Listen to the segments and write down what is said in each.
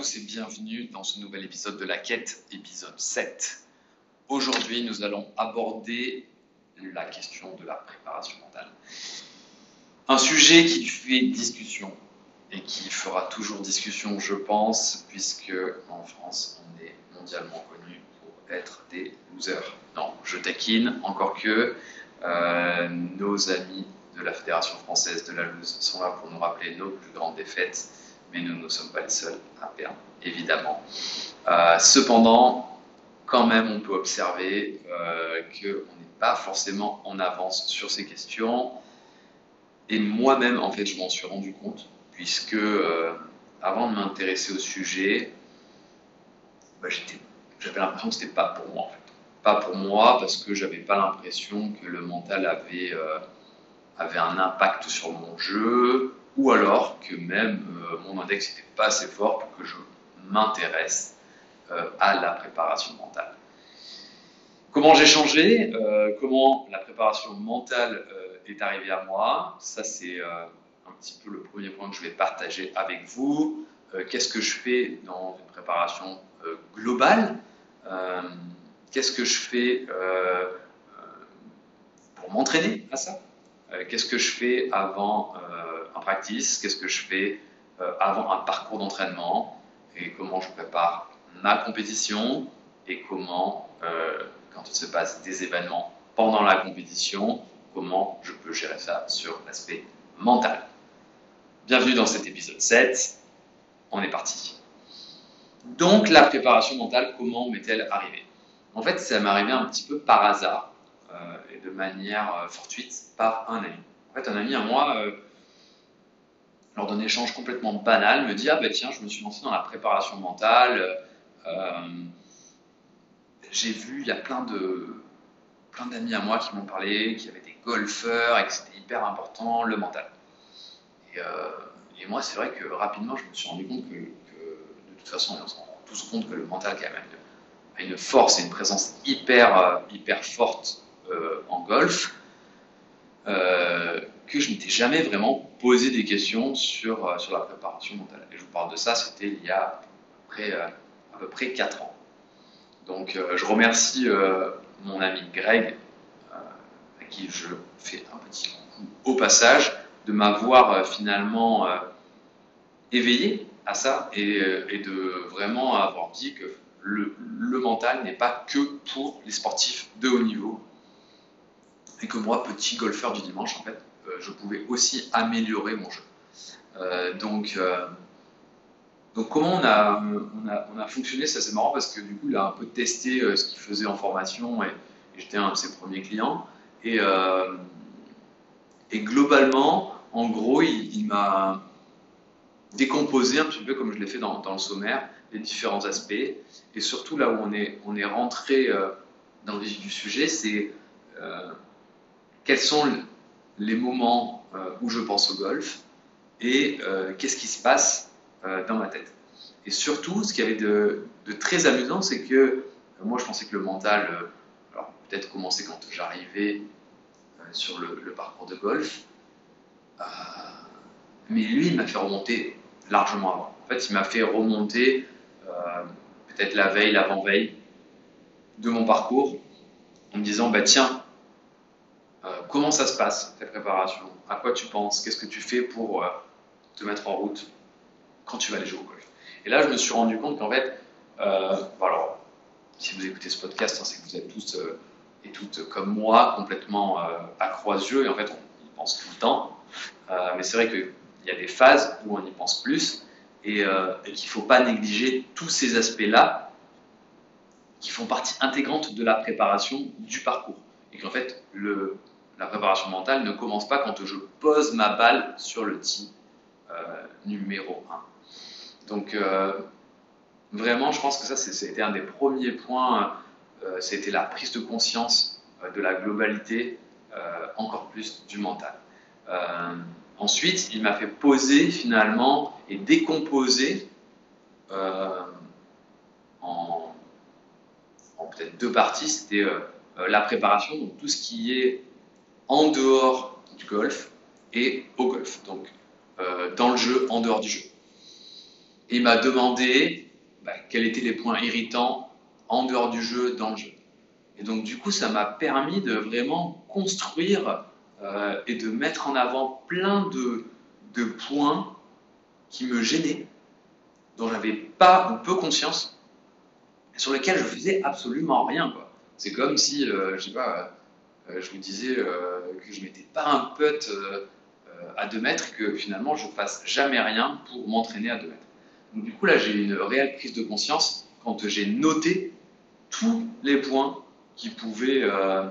tous et bienvenue dans ce nouvel épisode de La Quête, épisode 7. Aujourd'hui, nous allons aborder la question de la préparation mentale. Un sujet qui fait discussion et qui fera toujours discussion, je pense, puisque en France, on est mondialement connu pour être des losers. Non, je taquine, encore que euh, nos amis de la Fédération française de la loose sont là pour nous rappeler nos plus grandes défaites mais nous ne sommes pas les seuls à perdre, évidemment. Euh, cependant, quand même, on peut observer euh, qu'on n'est pas forcément en avance sur ces questions. Et moi-même, en fait, je m'en suis rendu compte, puisque euh, avant de m'intéresser au sujet, bah, j'avais l'impression que ce n'était pas pour moi. En fait. Pas pour moi, parce que j'avais pas l'impression que le mental avait, avait un impact sur mon jeu, ou alors que même euh, mon index n'était pas assez fort pour que je m'intéresse euh, à la préparation mentale. Comment j'ai changé euh, Comment la préparation mentale est arrivée à moi Ça, c'est un petit peu le premier point que je vais partager avec vous. Qu'est-ce que je fais dans une préparation globale? Qu'est-ce que je fais pour m'entraîner à ça? Qu'est-ce que je fais avant en practice, qu'est-ce que je fais euh, avant un parcours d'entraînement et comment je prépare ma compétition et comment, euh, quand il se passe des événements pendant la compétition, comment je peux gérer ça sur l'aspect mental. Bienvenue dans cet épisode 7. On est parti. Donc la préparation mentale, comment m'est-elle arrivée? En fait, ça m'est arrivé un petit peu par hasard euh, et de manière fortuite par un ami. En fait, un ami à moi lors d'un échange complètement banal, me dit Ah ben tiens, je me suis lancé dans la préparation mentale. Euh, j'ai vu, il y a plein de plein d'amis à moi qui m'ont parlé, qui avaient des golfeurs et que c'était hyper important, le mental. Et, euh, moi, c'est vrai que rapidement, je me suis rendu compte que, de toute façon, on se rend tous compte que le mental, a une force et une présence hyper, euh, hyper forte en golf que je n'étais jamais vraiment posé des questions sur, euh, sur la préparation mentale. Et je vous parle de ça, c'était il y a à peu près, euh, à peu près 4 ans. Donc euh, je remercie mon ami Greg, à qui je fais un petit coup au passage, de m'avoir finalement éveillé à ça et, de vraiment avoir dit que le, mental n'est pas que pour les sportifs de haut niveau. Et que moi, petit golfeur du dimanche, en fait, euh, je pouvais aussi améliorer mon jeu. Euh, donc, euh, donc comment on a, on a, fonctionné, ça c'est marrant parce que du coup il a un peu testé ce qu'il faisait en formation et, j'étais un de ses premiers clients. Et, globalement, en gros, il, m'a décomposé un petit peu comme je l'ai fait dans, dans, le sommaire, les différents aspects. Et surtout là où on est, on est rentré dans le vif du sujet, c'est quels sont les moments euh, où je pense au golf et euh, qu'est-ce qui se passe euh, dans ma tête. Et surtout, ce qui avait de, très amusant, c'est que moi je pensais que le mental, alors peut-être commencer quand j'arrivais sur le, parcours de golf, mais lui il m'a fait remonter largement avant. En fait, il m'a fait remonter peut-être la veille, l'avant-veille de mon parcours en me disant bah tiens euh, comment ça se passe, ta préparation À quoi tu penses? Qu'est-ce que tu fais pour euh, te mettre en route quand tu vas aller jouer au golf? Et là, je me suis rendu compte qu'en fait, euh, alors, si vous écoutez ce podcast, hein, c'est que vous êtes tous et toutes comme moi, complètement accro à ce jeu, et en fait, on y pense tout le temps. mais c'est vrai qu'il y a des phases où on y pense plus, et, et qu'il ne faut pas négliger tous ces aspects-là qui font partie intégrante de la préparation du parcours. Et qu'en fait, le, la préparation mentale ne commence pas quand je pose ma balle sur le tee euh, numéro 1. Donc, euh, vraiment, je pense que ça, c'était un des premiers points. Euh, c'était la prise de conscience de la globalité, encore plus du mental. ensuite, il m'a fait poser finalement et décomposer en peut-être deux parties. C'était la préparation, donc tout ce qui est en dehors du golf et au golf, donc euh, dans le jeu, en dehors du jeu. Et il m'a demandé bah, quels étaient les points irritants en dehors du jeu, dans le jeu. Et donc du coup, ça m'a permis de vraiment construire euh, et de mettre en avant plein de, points qui me gênaient, dont j'avais pas ou peu conscience, et sur lesquels je faisais absolument rien. C'est comme si, euh, je sais pas, je vous disais que je mettais pas un putt à 2 mètres que finalement je fasse jamais rien pour m'entraîner à 2 mètres. Donc du coup là j'ai une réelle prise de conscience quand j'ai noté tous les points qui pouvaient euh,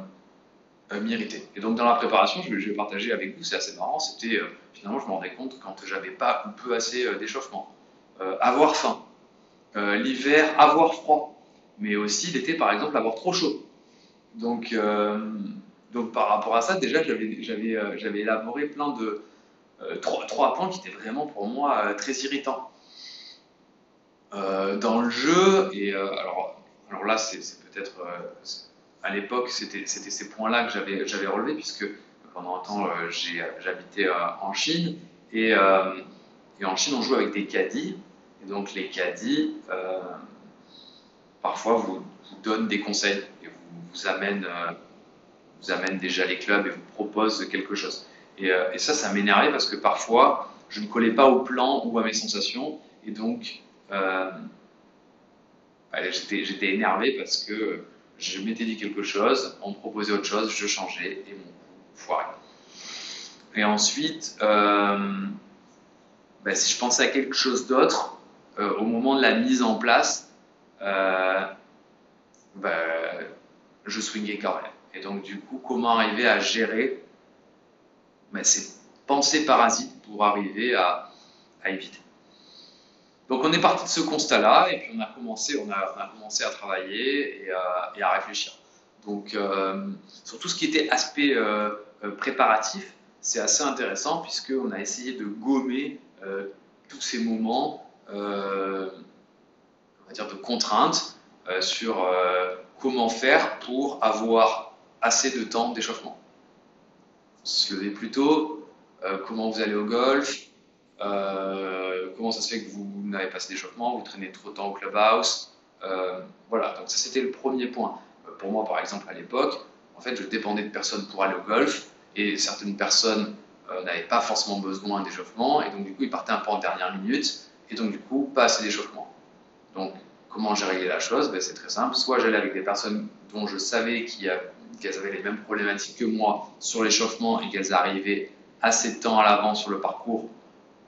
euh, m'irriter. Et donc dans la préparation, je, vais partager avec vous, c'est assez marrant, c'était euh, finalement je me rendais compte quand j'avais pas ou peu assez d'échauffement. avoir faim, l'hiver avoir froid, mais aussi l'été par exemple avoir trop chaud. Donc, donc par rapport à ça, déjà j'avais élaboré plein de trois, trois, points qui étaient vraiment pour moi très irritants. dans le jeu, et alors, là c'est peut-être à l'époque, c'était ces points-là que j'avais relevés, puisque pendant un temps, euh, j'habitais euh, en Chine, euh, et, en Chine, on joue avec des caddies, et donc les caddies, parfois, vous, donnent des conseils, et vous, amènent, vous amènent déjà les clubs, et vous proposent quelque chose. Et, ça, ça m'énervait, parce que parfois, je ne collais pas au plan ou à mes sensations, et donc, j'étais énervé parce que je m'étais dit quelque chose, on me proposait autre chose, je changeais et mon coup foirait. Et ensuite, euh, ben, si je pensais à quelque chose d'autre, euh, au moment de la mise en place, euh, ben, je swingais quand même. Et donc, du coup, comment arriver à gérer? Ben, ces pensées parasites pour arriver à éviter donc on est parti de ce constat-là et puis on a commencé, on a, commencé à travailler et à, réfléchir. Donc euh, sur tout ce qui était aspect euh, euh, préparatif, c'est assez intéressant puisqu'on a essayé de gommer tous ces moments, on va dire de contraintes sur comment faire pour avoir assez de temps d'échauffement. Se lever plus tôt, comment vous allez au golf, euh, comment ça se fait que vous n'avez pas assez d'échauffement, vous traînez trop de temps au clubhouse. Euh, voilà, donc ça c'était le premier point. Euh, pour moi, par exemple, à l'époque, en fait, je dépendais de personnes pour aller au golf et certaines personnes n'avaient pas forcément besoin d'échauffement et donc du coup, ils partaient un peu en dernière minute et donc du coup, pas assez d'échauffement. Donc, comment j'ai réglé la chose? Ben, C'est très simple. Soit j'allais avec des personnes dont je savais qu'elles avaient les mêmes problématiques que moi sur l'échauffement et qu'elles arrivaient assez de temps à l'avance sur le parcours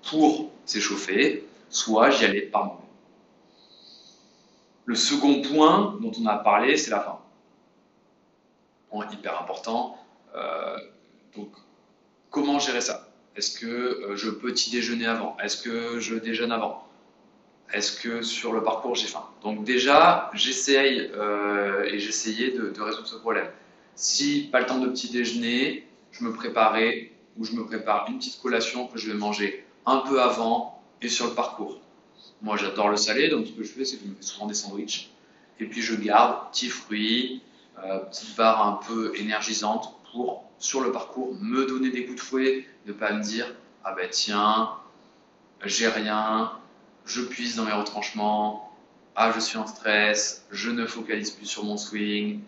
pour s'échauffer, soit j'y allais par moi-même. Le second point dont on a parlé, c'est la faim. Point hyper important. Euh, donc, comment gérer ça? Est-ce que euh, je petit déjeuner avant? Est-ce que je déjeune avant? Est-ce que sur le parcours j'ai faim? Donc déjà, j'essaye euh, et j'essayais de, résoudre ce problème. Si pas le temps de petit déjeuner, je me préparais ou je me prépare une petite collation que je vais manger un peu avant et sur le parcours. Moi, j'adore le salé, donc ce que je fais, c'est que je me fais souvent des sandwichs. Et puis, je garde petits fruits, euh, petite barre un peu énergisante pour, sur le parcours, me donner des coups de fouet, ne pas me dire Ah ben tiens, j'ai rien, je puise dans mes retranchements, ah je suis en stress, je ne focalise plus sur mon swing,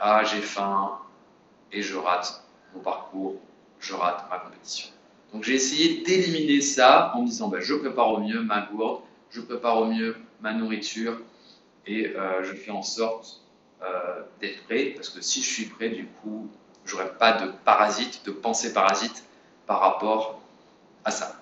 ah j'ai faim, et je rate mon parcours, je rate ma compétition. Donc j'ai essayé d'éliminer ça en me disant ben, je prépare au mieux ma gourde, je prépare au mieux ma nourriture et euh, je fais en sorte euh, d'être prêt parce que si je suis prêt, du coup, j'aurai pas de parasite, de pensée parasite par rapport à ça.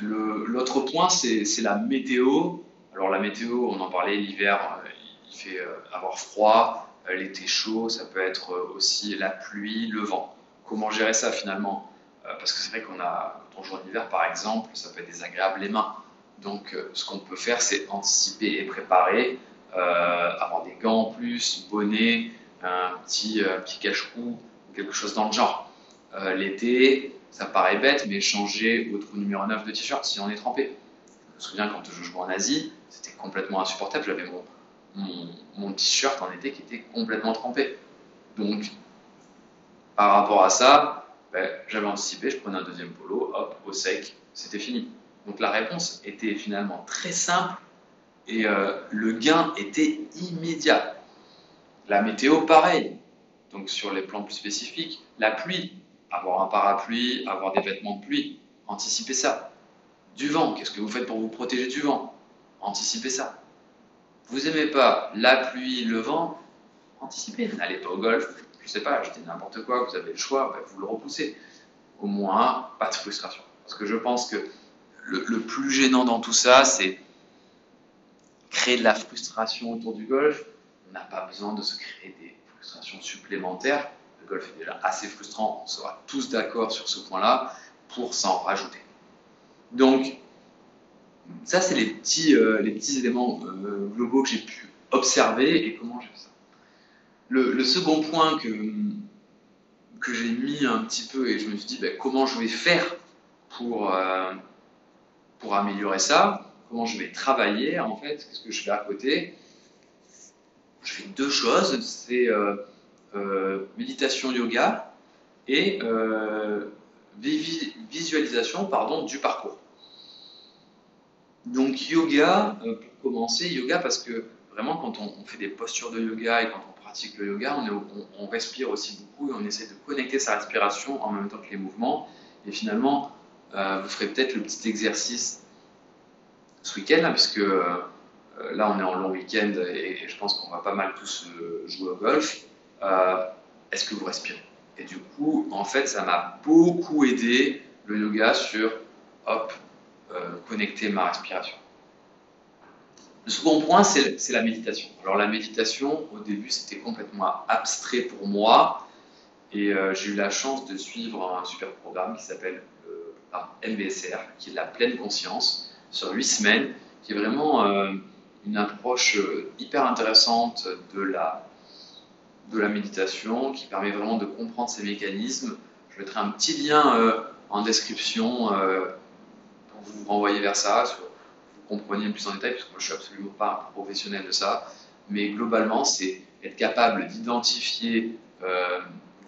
L'autre point, c'est la météo. Alors la météo, on en parlait, l'hiver, euh, il fait avoir froid, l'été chaud, ça peut être aussi la pluie, le vent. Comment gérer ça finalement? Euh, parce que c'est vrai qu'on a, quand on joue en hiver par exemple, ça peut être désagréable les mains. Donc euh, ce qu'on peut faire, c'est anticiper et préparer, euh, avoir des gants en plus, bonnet, un petit, petit cache-cou, quelque chose dans le genre. L'été, ça paraît bête, mais changer votre numéro 9 de t-shirt si on est trempé. Je me souviens quand je jouais en Asie, c'était complètement insupportable. J'avais mon, mon, t-shirt en été qui était complètement trempé. Donc, par rapport à ça, ben, j'avais anticipé, je prenais un deuxième polo, hop, au sec, c'était fini. Donc la réponse était finalement très simple et euh, le gain était immédiat. La météo, pareil. Donc sur les plans plus spécifiques, la pluie, avoir un parapluie, avoir des vêtements de pluie, anticipez ça. Du vent, qu'est-ce que vous faites pour vous protéger du vent? Anticipez ça. Vous aimez pas la pluie, le vent? Anticipez. N'allez pas au golf, je sais pas, achetez n'importe quoi, vous avez le choix, bah, vous le repoussez. Au moins, pas de frustration. Parce que je pense que le, plus gênant dans tout ça, c'est créer de la frustration autour du golf. On n'a pas besoin de se créer des frustrations supplémentaires. Le golf est déjà assez frustrant, on sera tous d'accord sur ce point-là, pour s'en rajouter. Donc, ça, c'est les petits, euh, éléments euh, globaux que j'ai pu observer et comment j'ai fait ça. Le, second point que, que j'ai mis un petit peu et je me suis dit ben, comment je vais faire pour, euh, pour améliorer ça, comment je vais travailler en fait, qu'est-ce que je fais à côté. Je fais deux choses, c'est méditation yoga et visualisation pardon, du parcours. Donc yoga, euh, pour commencer, yoga parce que vraiment quand on, fait des postures de yoga et quand on pratique le yoga, on, respire aussi beaucoup et on essaie de connecter sa respiration en même temps que les mouvements. Et finalement, euh, vous ferez peut-être le petit exercice ce week-end, puisque euh, là on est en long week-end et, je pense qu'on va pas mal tous jouer au golf. Est-ce que vous respirez? Et du coup, en fait, ça m'a beaucoup aidé le yoga sur, hop, euh, connecter ma respiration. Le second point, c'est la méditation. Alors la méditation, au début, c'était complètement abstrait pour moi. Et euh, j'ai eu la chance de suivre un super programme qui s'appelle euh, MBSR, qui est la pleine conscience, sur huit semaines, qui est vraiment une approche hyper intéressante de la, de la méditation, qui permet vraiment de comprendre ces mécanismes. Je mettrai un petit lien en description vous vous renvoyez vers ça, vous compreniez plus en détail, parce que moi je suis absolument pas un professionnel de ça, mais globalement c'est être capable d'identifier euh,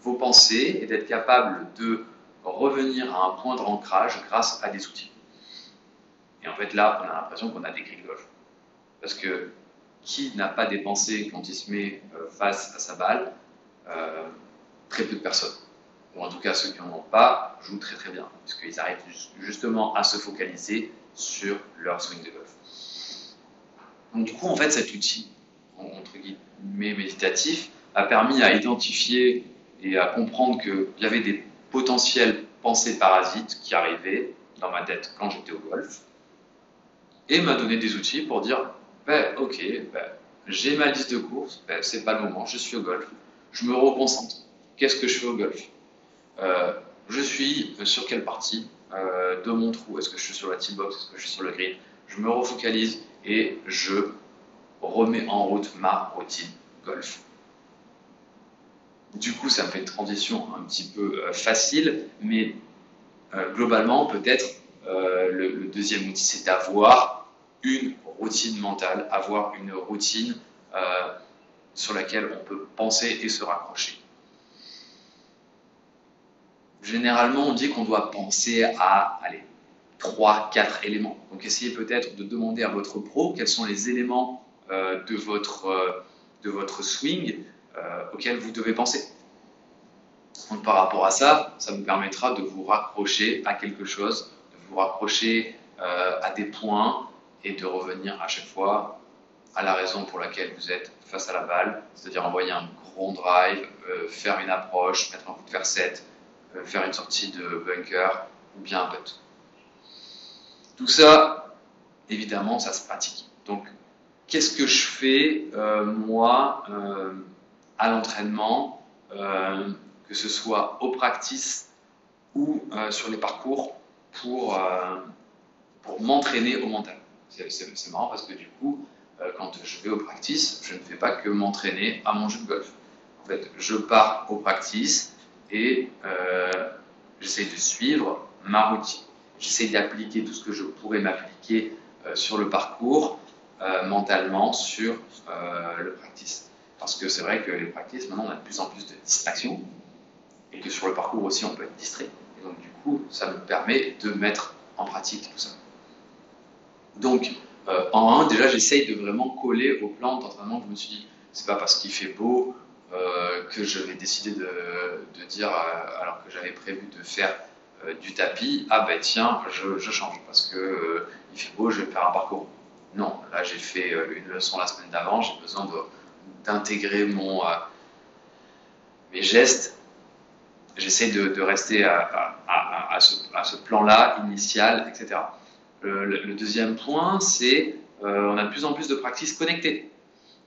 vos pensées et d'être capable de revenir à un point de ancrage grâce à des outils. Et en fait là, on a l'impression qu'on a des golf. Parce que qui n'a pas des pensées quand il se met euh, face à sa balle euh, Très peu de personnes ou en tout cas ceux qui n'en ont pas, jouent très très bien, puisqu'ils arrivent justement à se focaliser sur leur swing de golf. Donc du coup, en fait, cet outil, entre guillemets méditatif, a permis à identifier et à comprendre qu'il y avait des potentiels pensées parasites qui arrivaient dans ma tête quand j'étais au golf, et m'a donné des outils pour dire, ben, ok, ben, j'ai ma liste de courses, ben, c'est pas le moment, je suis au golf, je me reconcentre. Qu'est-ce que je fais au golf? Euh, je suis sur quelle partie euh, de mon trou? Est-ce que je suis sur la tee box? Est-ce que je suis sur le green? Je me refocalise et je remets en route ma routine golf. Du coup, ça me fait une transition un petit peu euh, facile, mais globalement, peut-être le, deuxième outil, c'est d'avoir une routine mentale, avoir une routine sur laquelle on peut penser et se raccrocher. Généralement, on dit qu'on doit penser à allez, 3, 4 éléments. Donc essayez peut-être de demander à votre pro quels sont les éléments euh, de, votre, euh, de votre swing euh, auxquels vous devez penser. Par rapport à ça, ça vous permettra de vous raccrocher à quelque chose, de vous raccrocher à des points et de revenir à chaque fois à la raison pour laquelle vous êtes face à la balle, c'est-à-dire envoyer un grand drive, faire une approche, mettre un coup de fer 7, euh, faire une sortie de bunker ou bien un putt. Tout ça, évidemment, ça se pratique. Donc, qu'est-ce que je fais, euh, moi, euh, à l'entraînement, que ce soit au practice ou sur les parcours, pour, pour m'entraîner au mental? C'est marrant parce que du coup, quand je vais au practice, je ne fais pas que m'entraîner à mon jeu de golf. En fait, je pars au practice, et euh, j'essaie de suivre ma routine. J'essaie d'appliquer tout ce que je pourrais m'appliquer euh, sur le parcours, euh, mentalement sur le practice. Parce que c'est vrai que les practices, maintenant, on a de plus en plus de distractions et que sur le parcours aussi, on peut être distrait. Et donc, du coup, ça me permet de mettre en pratique tout ça. Donc, en un, déjà, j'essaye de vraiment coller au plan d'entraînement je me suis dit, c'est pas parce qu'il fait beau que je vais décider de, dire, alors que j'avais prévu de faire du tapis, ah ben tiens, je, change parce que il fait beau, je vais faire un parcours. Non, là j'ai fait une leçon la semaine d'avant, j'ai besoin d'intégrer mon mes gestes j'essaie de, rester à, ce, plan-là initial, etc. Le, deuxième point, c'est euh, on a de plus en plus de pratiques connectées.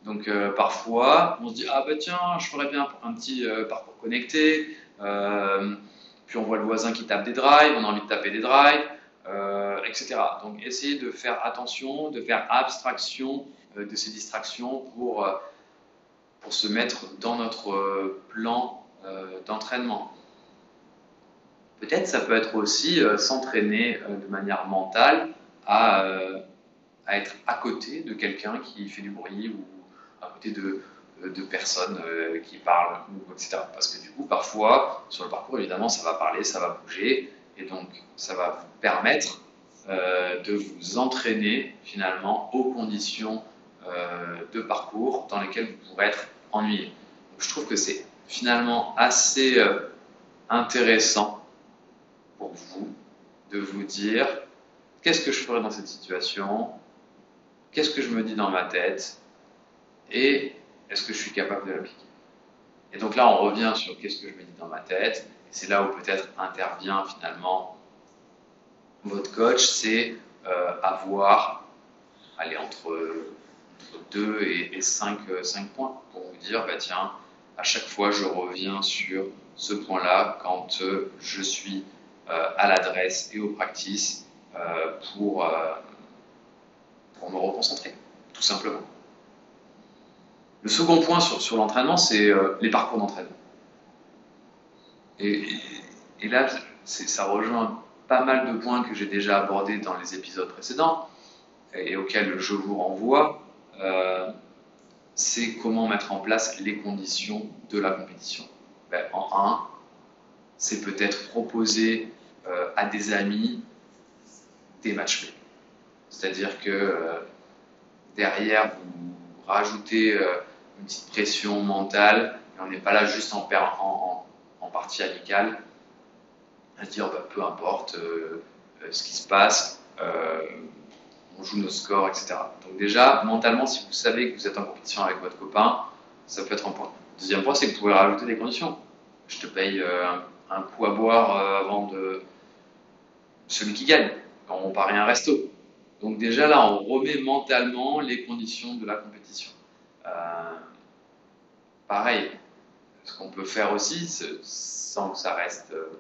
Donc euh, parfois, on se dit ah bah tiens, je ferais bien un petit euh, parcours connecté. puis on voit le voisin qui tape des drives, on a envie de taper des drives, etc. Donc essayer de faire attention, de faire abstraction de ces distractions pour pour se mettre dans notre plan d'entraînement. Peut-être ça peut être aussi euh, s'entraîner euh, de manière mentale à, euh, à, être à côté de quelqu'un qui fait du bruit à côté de, de personnes qui parlent, etc. Parce que du coup, parfois, sur le parcours, évidemment, ça va parler, ça va bouger, et donc ça va vous permettre de vous entraîner finalement aux conditions de parcours dans lesquelles vous pourrez être ennuyé. Je trouve que c'est finalement assez intéressant vous de vous dire qu'est-ce que je ferais dans cette situation, qu'est-ce que je me dis dans ma tête? Et est-ce que je suis capable de l'appliquer? Et donc là, on revient sur qu'est-ce que je me dis dans ma tête. C'est là où peut-être intervient finalement votre coach, c'est euh, avoir, aller entre, 2 et, 5, 5, points pour vous dire, bah tiens, à chaque fois, je reviens sur ce point-là quand euh, je suis euh, à l'adresse et aux practices euh, euh, pour me reconcentrer, tout simplement. Le second point sur, l'entraînement, c'est les parcours d'entraînement. Et, là, ça rejoint pas mal de points que j'ai déjà abordés dans les épisodes précédents et, auxquels je vous renvoie. c'est comment mettre en place les conditions de la compétition. Ben, en un, c'est peut-être proposer euh, à des amis des matchs C'est-à-dire que euh, derrière, vous rajoutez euh, une petite pression mentale, et on n'est pas là juste en, partie amicale, à dire bah, peu importe ce qui se passe, on joue nos scores, etc. Donc déjà, mentalement, si vous savez que vous êtes en compétition avec votre copain, ça peut être un point. Deuxième point, c'est que vous pouvez rajouter des conditions. Je te paye un coup à boire euh, avant de celui qui gagne. On parie un resto. Donc déjà là, on remet mentalement les conditions de la compétition. Euh, pareil, ce qu'on peut faire aussi, sans que ça reste euh,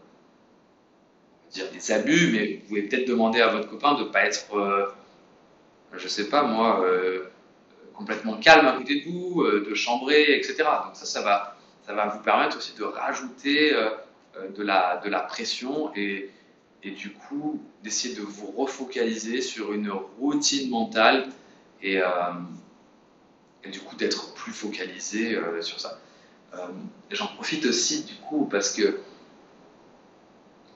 des abus, mais vous pouvez peut-être demander à votre copain de ne pas être, je sais pas moi, complètement calme à côté de vous, de chambrer, etc. Donc ça, ça va, vous permettre aussi de rajouter euh, de, la, pression et, et du coup d'essayer de vous refocaliser sur une routine mentale et, euh, et du coup d'être plus focalisé euh, sur ça. J'en profite aussi du coup parce que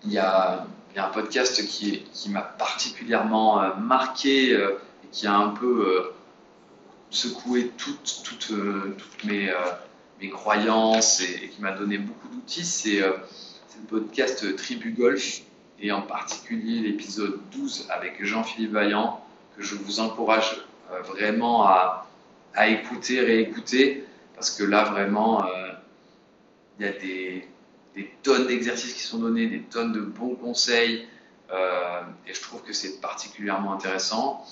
il y a, un podcast qui, m'a particulièrement marqué et qui a un peu secoué toutes, mes, croyances et, qui m'a donné beaucoup d'outils. C'est le podcast Tribu Golf et en particulier l'épisode 12 avec Jean-Philippe Vaillant que je vous encourage euh, vraiment à, à, écouter, réécouter parce que là vraiment euh, il y a des, tonnes d'exercices qui sont donnés, des tonnes de bons conseils euh, et je trouve que c'est particulièrement intéressant.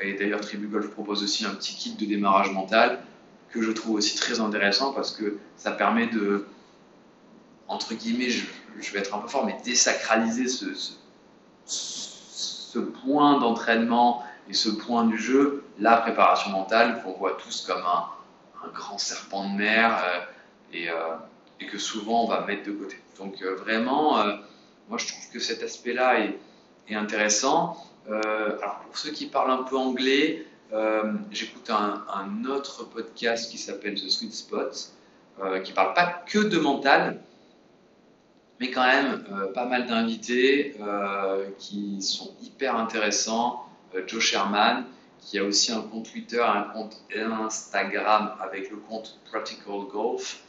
Et d'ailleurs Tribu Golf propose aussi un petit kit de démarrage mental que je trouve aussi très intéressant parce que ça permet de entre guillemets, je, vais être un peu fort, mais désacraliser ce, point d'entraînement et ce point du jeu, la préparation mentale, qu'on voit tous comme un, grand serpent de mer euh, et, euh, et, que souvent on va mettre de côté. Donc euh, vraiment, moi je trouve que cet aspect-là est, intéressant. alors pour ceux qui parlent un peu anglais, j'écoute un, un, autre podcast qui s'appelle The Sweet Spot, qui parle pas que de mental, mais quand même pas mal d'invités qui sont hyper intéressants, Joe Sherman, qui a aussi un compte Twitter, un compte Instagram avec le compte Practical Golf,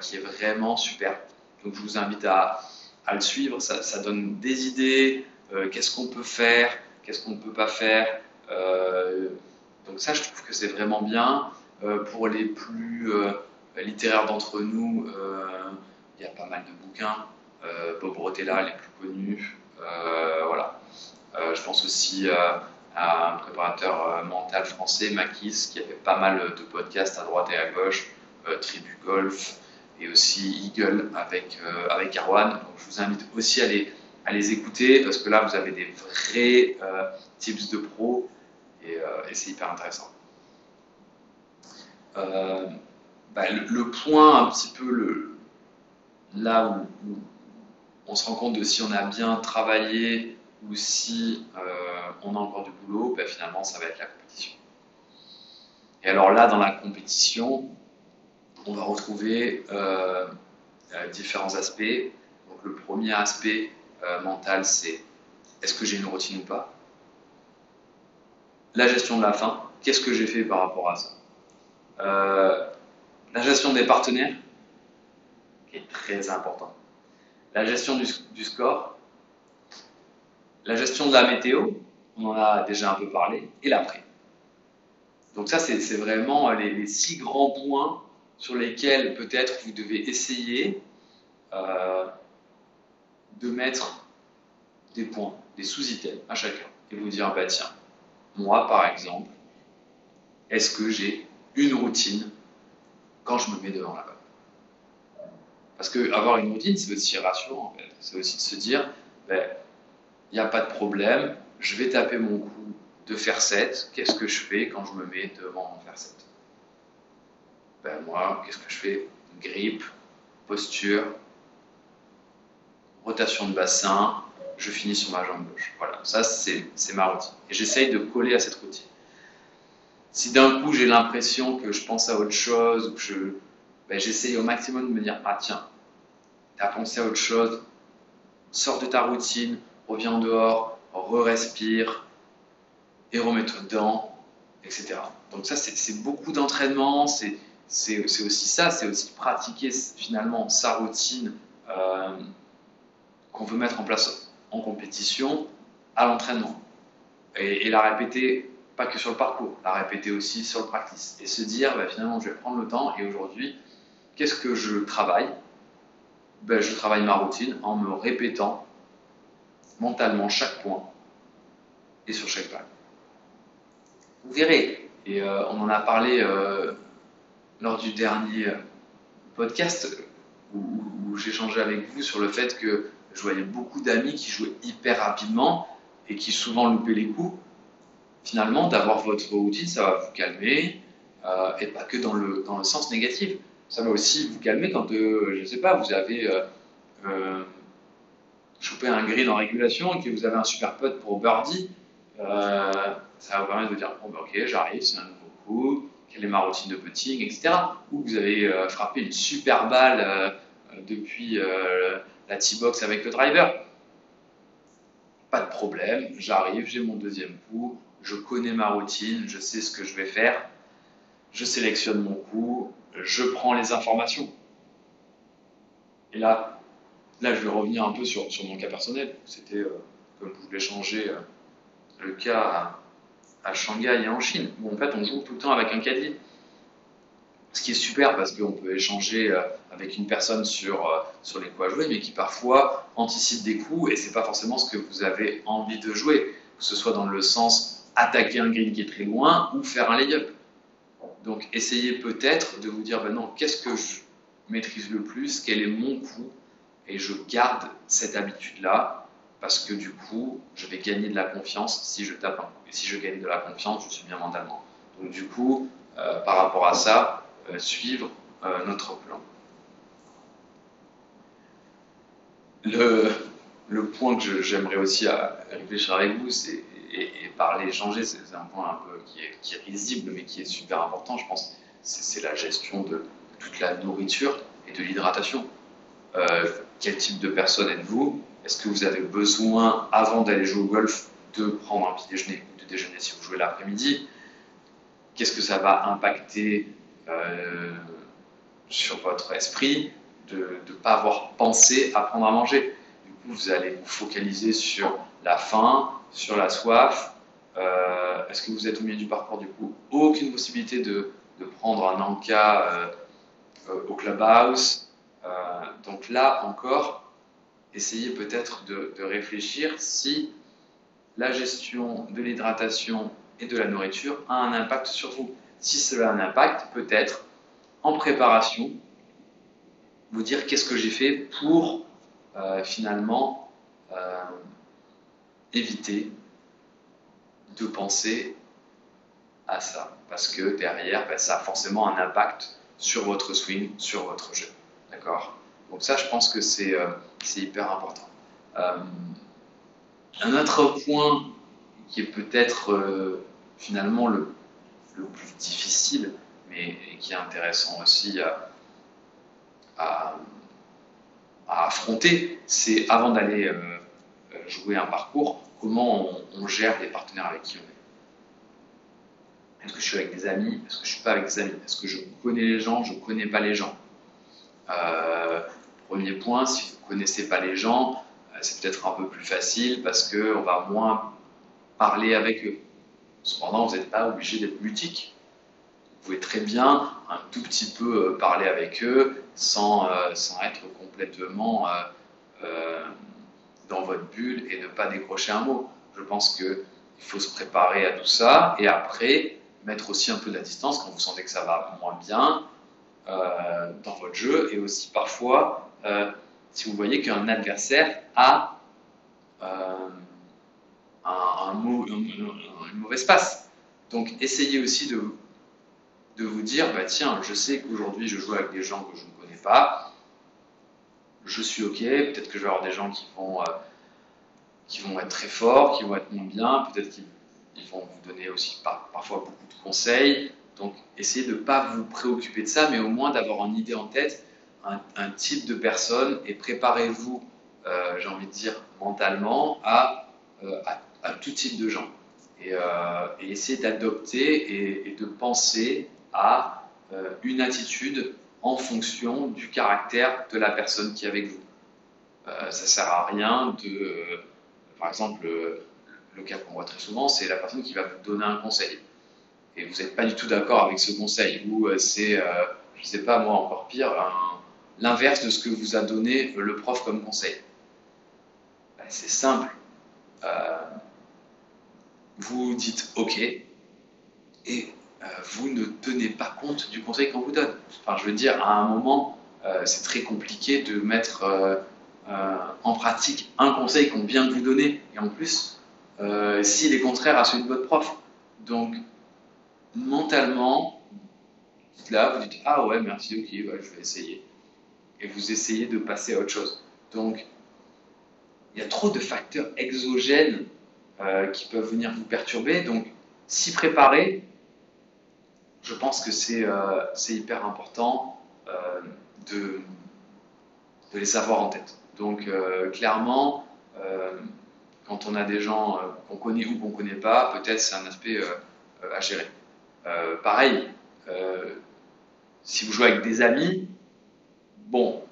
qui est vraiment super. Donc je vous invite à, le suivre, ça, donne des idées, qu'est-ce qu'on peut faire, qu'est-ce qu'on ne peut pas faire. donc ça, je trouve que c'est vraiment bien. pour les plus littéraires d'entre nous, il y a pas mal de bouquins. Bob Rotella, les plus connus. voilà. Je pense aussi à un préparateur mental français, Makis, qui a fait pas mal de podcasts à droite et à gauche, Tribu Golf et aussi Eagle avec, avec Arwan. Donc je vous invite aussi à les, à les écouter parce que là vous avez des vrais tips de pro et, c'est hyper intéressant. Bah, le, point un petit peu le, là où, on se rend compte de si on a bien travaillé ou si euh, on a encore du boulot, bah, finalement, ça va être la compétition. Et alors là, dans la compétition, on va retrouver euh, euh, différents aspects. Donc le premier aspect mental, c'est est-ce que j'ai une routine ou pas? La gestion de la faim, qu'est-ce que j'ai fait par rapport à ça? La gestion des partenaires, qui est très important. La gestion du, score, la gestion de la météo, on en a déjà un peu parlé, et l'après. Donc ça, c'est vraiment les, six grands points sur lesquels peut-être vous devez essayer euh, de mettre des points, des sous-items à chacun, et vous dire, bah tiens, moi par exemple, est-ce que j'ai une routine quand je me mets devant la balle parce qu'avoir une routine, c'est aussi rassurant. C'est aussi de se dire, ben, il n'y a pas de problème, je vais taper mon coup de faire 7. Qu'est-ce que je fais quand je me mets devant mon faire 7 ben, Moi, qu'est-ce que je fais? Grippe, posture, rotation de bassin, je finis sur ma jambe gauche. Voilà, ça c'est ma routine. Et j'essaye de coller à cette routine. Si d'un coup j'ai l'impression que je pense à autre chose, je, ben, j'essaye au maximum de me dire, ah tiens, tu as pensé à autre chose, sors de ta routine, reviens dehors, re-respire et remets-toi dedans, etc. Donc ça, c'est beaucoup d'entraînement, c'est aussi ça, c'est aussi pratiquer finalement sa routine euh, qu'on veut mettre en place en compétition à l'entraînement. Et, la répéter, pas que sur le parcours, la répéter aussi sur le practice. Et se dire, bah, finalement, je vais prendre le temps et aujourd'hui, qu'est-ce que je travaille? Ben, je travaille ma routine en me répétant mentalement chaque point et sur chaque balle. Vous verrez, et euh, on en a parlé euh, lors du dernier euh, podcast où, j'échangeais avec vous sur le fait que je voyais beaucoup d'amis qui jouaient hyper rapidement et qui souvent loupaient les coups. Finalement, d'avoir votre routine, ça va vous calmer, et pas que dans le, dans le sens négatif ça va aussi vous calmer quand, je ne sais pas, vous avez euh, euh, chopé un green en régulation et que vous avez un super putt pour birdie. ça va vous permettre de dire, bon, ben, ok, j'arrive, c'est un nouveau coup, quelle est ma routine de putting, etc. Ou vous avez frappé une super balle depuis la tee-box avec le driver. Pas de problème, j'arrive, j'ai mon deuxième coup, je connais ma routine, je sais ce que je vais faire, je sélectionne mon coup, je prends les informations. Et là, là, je vais revenir un peu sur, mon cas personnel. C'était, euh, comme je voulais changer euh, le cas à, Shanghai et en Chine, où en fait on joue tout le temps avec un caddie. Ce qui est super parce qu'on peut échanger euh, avec une personne sur, sur les coups à jouer, mais qui parfois anticipe des coups et c'est pas forcément ce que vous avez envie de jouer, que ce soit dans le sens attaquer un green qui est très loin ou faire un lay-up. Donc essayez peut-être de vous dire, ben non, qu'est-ce que je maîtrise le plus, quel est mon coup, et je garde cette habitude-là, parce que du coup, je vais gagner de la confiance si je tape un coup. Et si je gagne de la confiance, je suis bien mentalement. Donc du coup, euh, par rapport à ça, euh, suivre euh, notre plan. Le, le point que j'aimerais aussi réfléchir avec vous, c'est et, parler, échanger, c'est un point un peu qui est, qui est, risible, mais qui est super important, je pense. C'est la gestion de toute la nourriture et de l'hydratation. Euh, quel type de personne êtes-vous? Est-ce que vous avez besoin, avant d'aller jouer au golf, de prendre un petit déjeuner ou de déjeuner si vous jouez l'après-midi? Qu'est-ce que ça va impacter euh, sur votre esprit de ne pas avoir pensé à prendre à manger? Du coup, vous allez vous focaliser sur la faim, sur la soif. Euh, est-ce que vous êtes au milieu du parcours du coup Aucune possibilité de, prendre un encas au clubhouse? Donc là encore, essayez peut-être de, de réfléchir si la gestion de l'hydratation et de la nourriture a un impact sur vous. Si cela a un impact, peut-être en préparation, vous dire qu'est-ce que j'ai fait pour euh, finalement euh, éviter de penser à ça. Parce que derrière, ben, ça a forcément un impact sur votre swing, sur votre jeu. D'accord Donc ça, je pense que c'est euh, hyper important. Un autre point qui est peut-être euh, finalement le, plus difficile, mais qui est intéressant aussi à, affronter, c'est avant d'aller euh, jouer un parcours, comment on, gère les partenaires avec qui on est. Est-ce que je suis avec des amis? Est-ce que je suis pas avec des amis? Est-ce que je connais les gens? Je ne connais pas les gens? Euh, premier point, si vous ne connaissez pas les gens, c'est peut-être un peu plus facile parce qu'on va moins parler avec eux. Cependant, vous n'êtes pas obligé d'être mutique. Vous pouvez très bien un tout petit peu euh, parler avec eux sans, euh, sans être complètement euh, dans votre bulle et ne pas décrocher un mot. Je pense qu'il faut se préparer à tout ça et après mettre aussi un peu de la distance quand vous sentez que ça va moins bien dans votre jeu et aussi parfois si vous voyez qu'un adversaire a euh, un, une mauvaise passe. Donc essayez aussi de, vous dire, bah, tiens, je sais qu'aujourd'hui je joue avec des gens que je ne connais pas, je suis ok, peut-être que je vais avoir des gens qui vont, euh, qui vont être très forts, qui vont être moins bien, peut-être qu'ils vont vous donner aussi parfois beaucoup de conseils. Donc essayez de ne pas vous préoccuper de ça, mais au moins d'avoir une idée en tête un, type de personne et préparez-vous, euh, j'ai envie de dire, mentalement à, euh, tout type de gens. Et, euh, essayez d'adopter et, de penser à une attitude en fonction du caractère de la personne qui est avec vous. ça ne sert à rien de, par exemple, le cas qu'on voit très souvent, c'est la personne qui va vous donner un conseil. Et vous n'êtes pas du tout d'accord avec ce conseil, ou c'est, je ne sais pas moi, encore pire, l'inverse de ce que vous a donné le prof comme conseil ben, C'est simple. Euh, vous dites OK et euh, vous ne tenez pas compte du conseil qu'on vous donne. Enfin, je veux dire, à un moment, euh, c'est très compliqué de mettre en pratique un conseil qu'on vient de vous donner et en plus, s'il est contraire à celui de votre prof. Donc, mentalement, là, vous dites Ah ouais, merci, ok, je vais essayer et vous essayez de passer à autre chose. Donc, il y a trop de facteurs exogènes euh, qui peuvent venir vous perturber. Donc, s'y préparer, je pense que c'est euh, hyper important euh, de, de, les avoir en tête. Donc, clairement, quand on a des gens qu'on connaît ou qu'on ne connaît pas, peut-être c'est un aspect à gérer. Pareil, si vous jouez avec des amis, bon,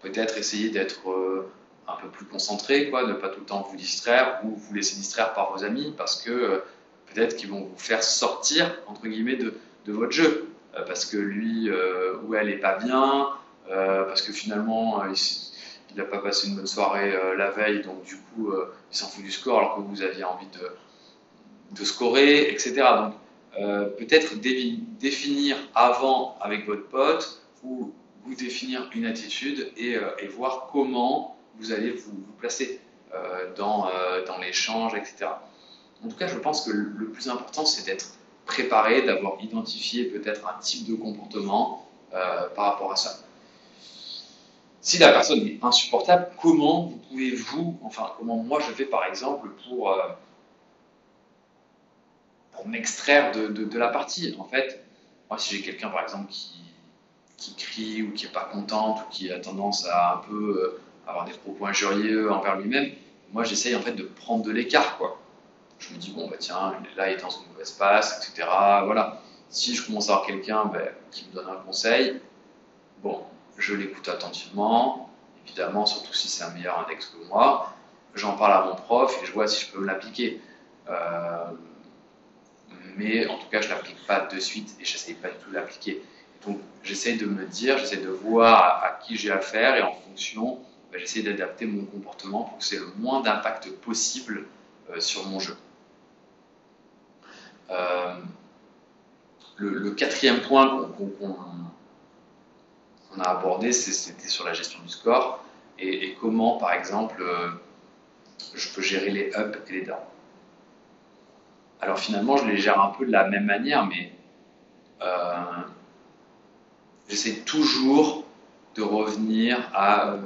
peut-être essayer d'être euh, un peu plus concentré, quoi, ne pas tout le temps vous distraire ou vous laisser distraire par vos amis parce que euh, peut-être qu'ils vont vous faire sortir, entre guillemets, de, votre jeu. Euh, parce que lui ou elle n'est pas bien, parce que finalement, il n'a pas passé une bonne soirée la veille, donc du coup, il s'en fout du score alors que vous aviez envie de, de scorer, etc. peut-être définir avant avec votre pote ou vous définir une attitude et, euh, voir comment vous allez vous, vous placer euh, dans, euh, dans l'échange, etc. En tout cas, je pense que le plus important, c'est d'être préparé, d'avoir identifié peut-être un type de comportement par rapport à ça. Si la personne est insupportable, comment vous pouvez-vous, enfin, comment moi je fais par exemple pour, pour m'extraire de, la partie En fait, moi, si j'ai quelqu'un par exemple qui, crie ou qui n'est pas contente ou qui a tendance à un peu euh, avoir des propos injurieux envers lui-même, moi j'essaye en fait de prendre de l'écart quoi. je me dis, bon, bah tiens, là, il est dans une mauvaise passe, etc. Voilà. Si je commence à avoir quelqu'un ben, qui me donne un conseil, bon, je l'écoute attentivement, évidemment, surtout si c'est un meilleur index que moi. J'en parle à mon prof et je vois si je peux me l'appliquer. Euh, mais en tout cas, je ne l'applique pas de suite et je n'essaye pas du tout de l'appliquer. Donc, j'essaie de me dire, j'essaie de voir à, qui j'ai affaire et en fonction, ben, j'essaie d'adapter mon comportement pour que c'est le moins d'impact possible euh, sur mon jeu. Euh, le, quatrième point qu'on a abordé, c'était sur la gestion du score et, comment, par exemple, euh, je peux gérer les ups et les downs. Alors finalement, je les gère un peu de la même manière, mais euh, j'essaie toujours de revenir à,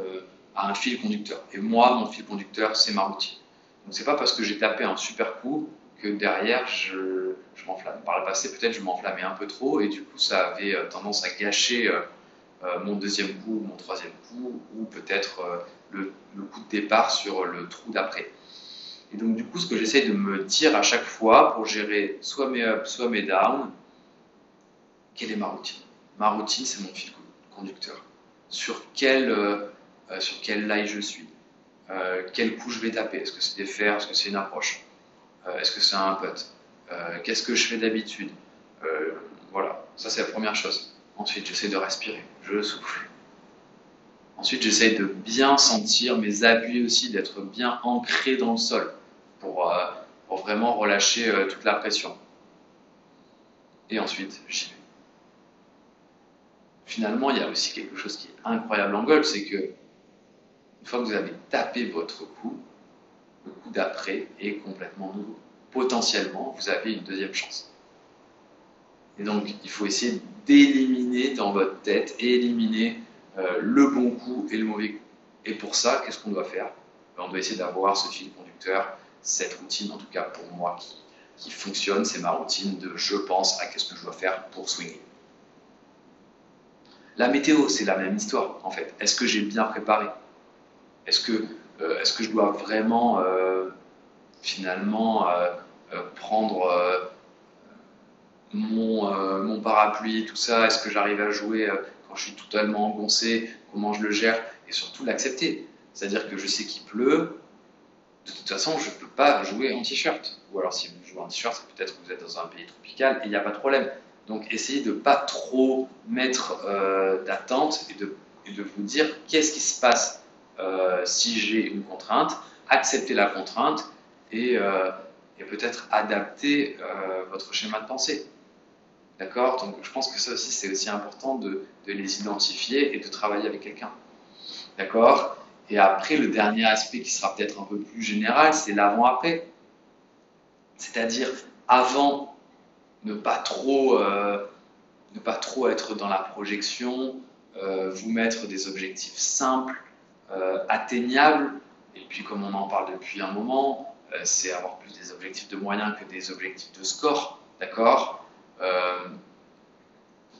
à, un fil conducteur. Et moi, mon fil conducteur, c'est ma routine. Donc c'est pas parce que j'ai tapé un super coup que derrière je, m'enflamme. Par le passé, peut-être je m'enflammais un peu trop et du coup ça avait euh, tendance à gâcher euh, euh, mon deuxième coup, mon troisième coup ou peut-être le, coup de départ sur le trou d'après. Et donc du coup, ce que j'essaie de me dire à chaque fois pour gérer soit mes ups, soit mes downs, quelle est ma routine? Ma routine, c'est mon fil conducteur. Sur quel, sur quel lie je suis? Quel coup je vais taper? Est-ce que c'est des fers? Est-ce que c'est une approche? Euh, est-ce que c'est un pote euh, Qu'est-ce que je fais d'habitude? Euh, Voilà, ça c'est la première chose. Ensuite, j'essaie de respirer, je souffle. Ensuite, j'essaie de bien sentir mes appuis aussi, d'être bien ancré dans le sol pour, pour vraiment relâcher toute la pression. Et ensuite, j'y vais. Finalement, il y a aussi quelque chose qui est incroyable en golf, c'est que une fois que vous avez tapé votre coup, le coup d'après est complètement nouveau. Potentiellement, vous avez une deuxième chance. Et donc, il faut essayer d'éliminer dans votre tête, éliminer euh, le bon coup et le mauvais coup. Et pour ça, qu'est-ce qu'on doit faire? Ben, On doit essayer d'avoir ce fil conducteur, cette routine, en tout cas pour moi, qui, fonctionne, c'est ma routine de je pense à qu'est-ce que je dois faire pour swinger. La météo, c'est la même histoire, en fait. Est-ce que j'ai bien préparé? Est-ce que euh, que je dois vraiment euh, finalement euh, prendre mon, mon, parapluie, tout ça? Est-ce que j'arrive à jouer quand je suis totalement engoncé? Comment je le gère? Et surtout l'accepter. C'est-à-dire que je sais qu'il pleut, de toute façon, je ne peux pas jouer en t-shirt. Ou alors, si vous jouez en t-shirt, c'est peut-être que vous êtes dans un pays tropical et il n'y a pas de problème. Donc, essayez de ne pas trop mettre d'attente et de, vous dire qu'est-ce qui se passe euh, si j'ai une contrainte, accepter la contrainte et, euh, peut-être adapter euh, votre schéma de pensée. D'accord? Donc je pense que ça aussi, c'est aussi important de, les identifier et de travailler avec quelqu'un. D'accord? Et après, le dernier aspect qui sera peut-être un peu plus général, c'est l'avant-après. C'est-à-dire, avant, ne pas trop, ne pas trop être dans la projection, vous mettre des objectifs simples, euh, atteignable. Et puis, comme on en parle depuis un moment, euh, c'est avoir plus des objectifs de moyens que des objectifs de score. D'accord? Euh,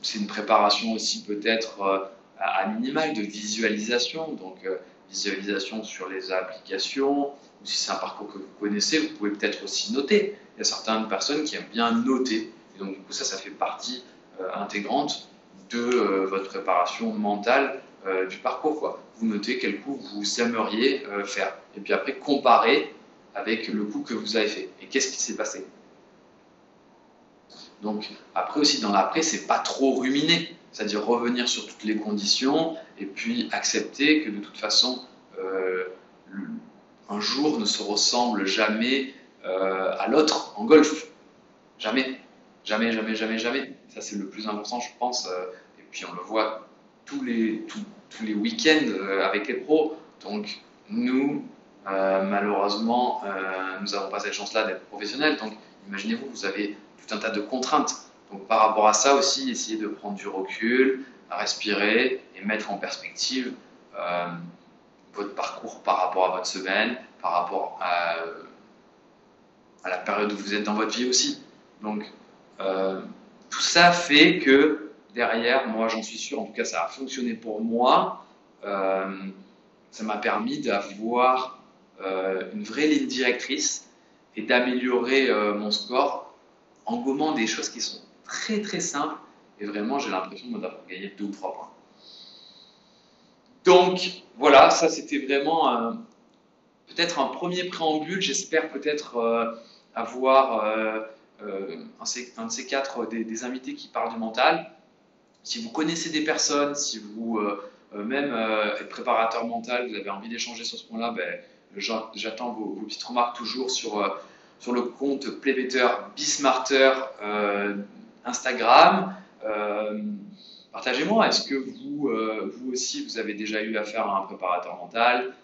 C'est une préparation aussi peut-être à minimal de visualisation. Donc, visualisation sur les applications, ou si c'est un parcours que vous connaissez, vous pouvez peut-être aussi noter. Il y a certaines personnes qui aiment bien noter. Et donc, du coup, ça, ça fait partie intégrante de votre préparation mentale euh, du parcours. Vous notez quel coup vous aimeriez euh, faire. Et puis après, comparer avec le coup que vous avez fait. Et qu'est-ce qui s'est passé? Donc, après aussi, dans l'après, c'est pas trop ruminer. C'est-à-dire revenir sur toutes les conditions et puis accepter que de toute façon, euh, un jour ne se ressemble jamais à l'autre en golf. Jamais. Jamais, jamais, jamais, jamais. Ça, c'est le plus important, je pense. et puis, on le voit tous les, tous, les week-ends euh, avec les pros. Donc, nous, euh, malheureusement, euh, nous n'avons pas cette chance-là d'être professionnels. Donc, imaginez-vous, vous avez tout un tas de contraintes. Donc, par rapport à ça aussi, essayez de prendre du recul, respirer et mettre en perspective votre parcours par rapport à votre semaine, par rapport à, la période où vous êtes dans votre vie aussi. Donc, tout ça fait que derrière, moi j'en suis sûr, en tout cas ça a fonctionné pour moi, euh, ça m'a permis d'avoir euh, une vraie ligne directrice et d'améliorer euh, mon score en gommant des choses qui sont très très simples et vraiment j'ai l'impression d'avoir gagné deux ou trois points. Donc voilà, ça c'était vraiment peut-être un premier préambule. J'espère peut-être euh, avoir euh, un, de ces quatre des, invités qui parlent du mental. Si vous connaissez des personnes, si vous même êtes préparateur mental, vous avez envie d'échanger sur ce point-là, ben, J'attends vos, petites remarques toujours sur, euh, sur le compte Playbetter Bismarter euh, Instagram. Euh, partagez-moi, est-ce que vous, vous aussi, vous avez déjà eu affaire à un préparateur mental?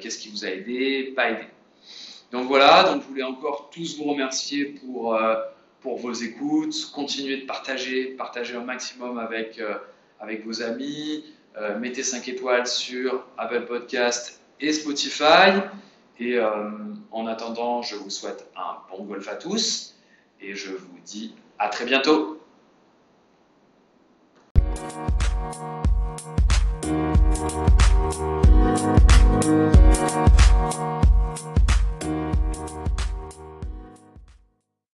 Qu'est-ce qui vous a aidé? Pas aidé donc voilà, donc je voulais encore tous vous remercier pour, pour vos écoutes. Continuez de partager, partager au maximum avec, avec vos amis. mettez 5 étoiles sur Apple Podcast et Spotify. Et euh, en attendant, je vous souhaite un bon golf à tous et je vous dis à très bientôt. Thank you.